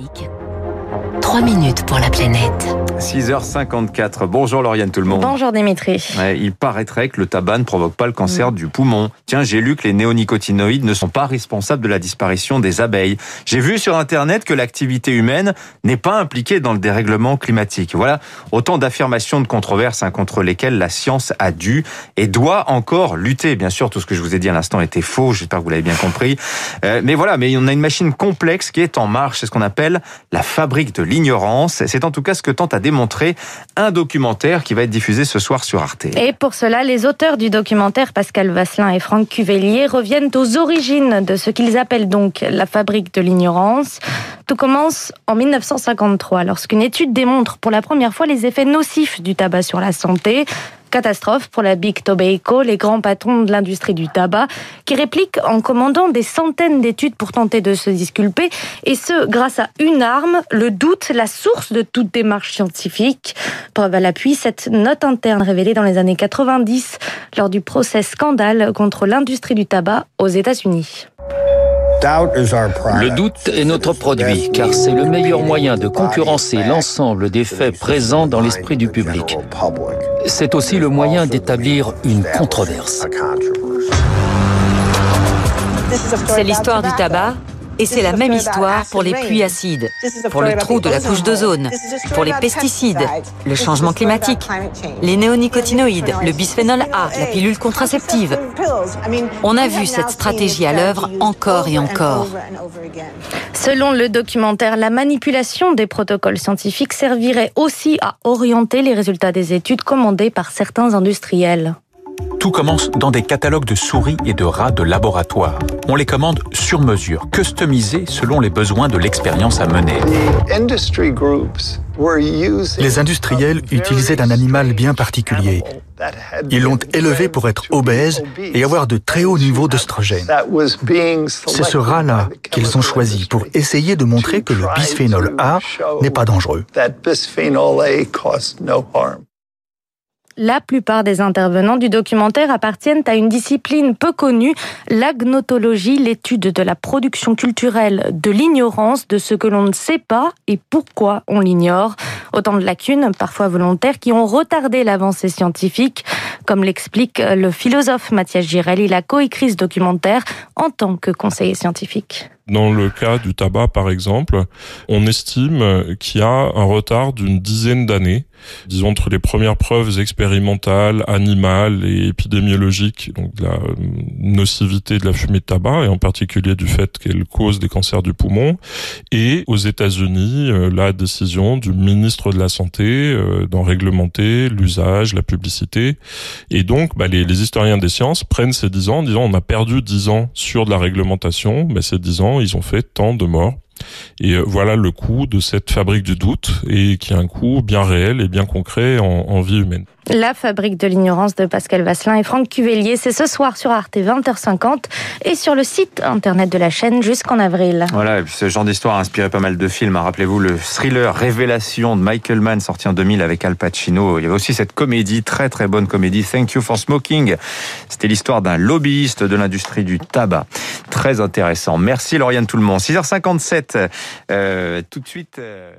一曲。3 minutes pour la planète. 6h54. Bonjour Lauriane tout le monde. Bonjour Dimitri. Ouais, il paraîtrait que le tabac ne provoque pas le cancer du poumon. Tiens, j'ai lu que les néonicotinoïdes ne sont pas responsables de la disparition des abeilles. J'ai vu sur internet que l'activité humaine n'est pas impliquée dans le dérèglement climatique. Voilà autant d'affirmations de controverses hein, contre lesquelles la science a dû et doit encore lutter. Bien sûr, tout ce que je vous ai dit à l'instant était faux, j'espère que vous l'avez bien compris. Euh, mais voilà, mais on a une machine complexe qui est en marche, c'est ce qu'on appelle la fabrique de C'est en tout cas ce que tente à démontrer un documentaire qui va être diffusé ce soir sur Arte. Et pour cela, les auteurs du documentaire, Pascal Vasselin et Franck Cuvelier, reviennent aux origines de ce qu'ils appellent donc la fabrique de l'ignorance. Tout commence en 1953, lorsqu'une étude démontre pour la première fois les effets nocifs du tabac sur la santé. Catastrophe pour la Big Tobacco, les grands patrons de l'industrie du tabac, qui répliquent en commandant des centaines d'études pour tenter de se disculper, et ce, grâce à une arme, le doute, la source de toute démarche scientifique. Preuve à l'appui, cette note interne révélée dans les années 90 lors du procès scandale contre l'industrie du tabac aux États-Unis. Le doute est notre produit, car c'est le meilleur moyen de concurrencer l'ensemble des faits présents dans l'esprit du public. C'est aussi le moyen d'établir une controverse. C'est l'histoire du tabac et c'est la même histoire pour les pluies acides, pour le trou de la couche d'ozone, pour les pesticides, le changement climatique, les néonicotinoïdes, le bisphénol A, la pilule contraceptive. On a vu cette stratégie à l'œuvre encore et encore. Selon le documentaire, la manipulation des protocoles scientifiques servirait aussi à orienter les résultats des études commandées par certains industriels. Tout commence dans des catalogues de souris et de rats de laboratoire. On les commande sur mesure, customisés selon les besoins de l'expérience à mener. Les industriels utilisaient un animal bien particulier. Ils l'ont élevé pour être obèse et avoir de très hauts niveaux d'oestrogène. C'est ce rat-là qu'ils ont choisi pour essayer de montrer que le bisphénol A n'est pas dangereux. La plupart des intervenants du documentaire appartiennent à une discipline peu connue, l'agnotologie, l'étude de la production culturelle de l'ignorance de ce que l'on ne sait pas et pourquoi on l'ignore. Autant de lacunes, parfois volontaires, qui ont retardé l'avancée scientifique, comme l'explique le philosophe Mathias Girel. Il a coécrit ce documentaire en tant que conseiller scientifique. Dans le cas du tabac, par exemple, on estime qu'il y a un retard d'une dizaine d'années, disons entre les premières preuves expérimentales, animales et épidémiologiques, donc de la euh, nocivité de la fumée de tabac, et en particulier du fait qu'elle cause des cancers du poumon, et aux États-Unis, euh, la décision du ministre de la Santé euh, d'en réglementer l'usage, la publicité. Et donc, bah, les, les, historiens des sciences prennent ces dix ans en disant on a perdu dix ans sur de la réglementation, mais ces dix ans ils ont fait tant de morts. Et voilà le coût de cette fabrique du doute et qui a un coût bien réel et bien concret en, en vie humaine. La fabrique de l'ignorance de Pascal Vasselin et Franck Cuvelier, c'est ce soir sur Arte 20h50 et sur le site internet de la chaîne jusqu'en avril. Voilà, et puis ce genre d'histoire a inspiré pas mal de films. Rappelez-vous le thriller Révélation de Michael Mann sorti en 2000 avec Al Pacino. Il y avait aussi cette comédie, très très bonne comédie, Thank You for Smoking. C'était l'histoire d'un lobbyiste de l'industrie du tabac. Très intéressant. Merci Lauriane tout le monde. 6h57, euh, tout de suite... Euh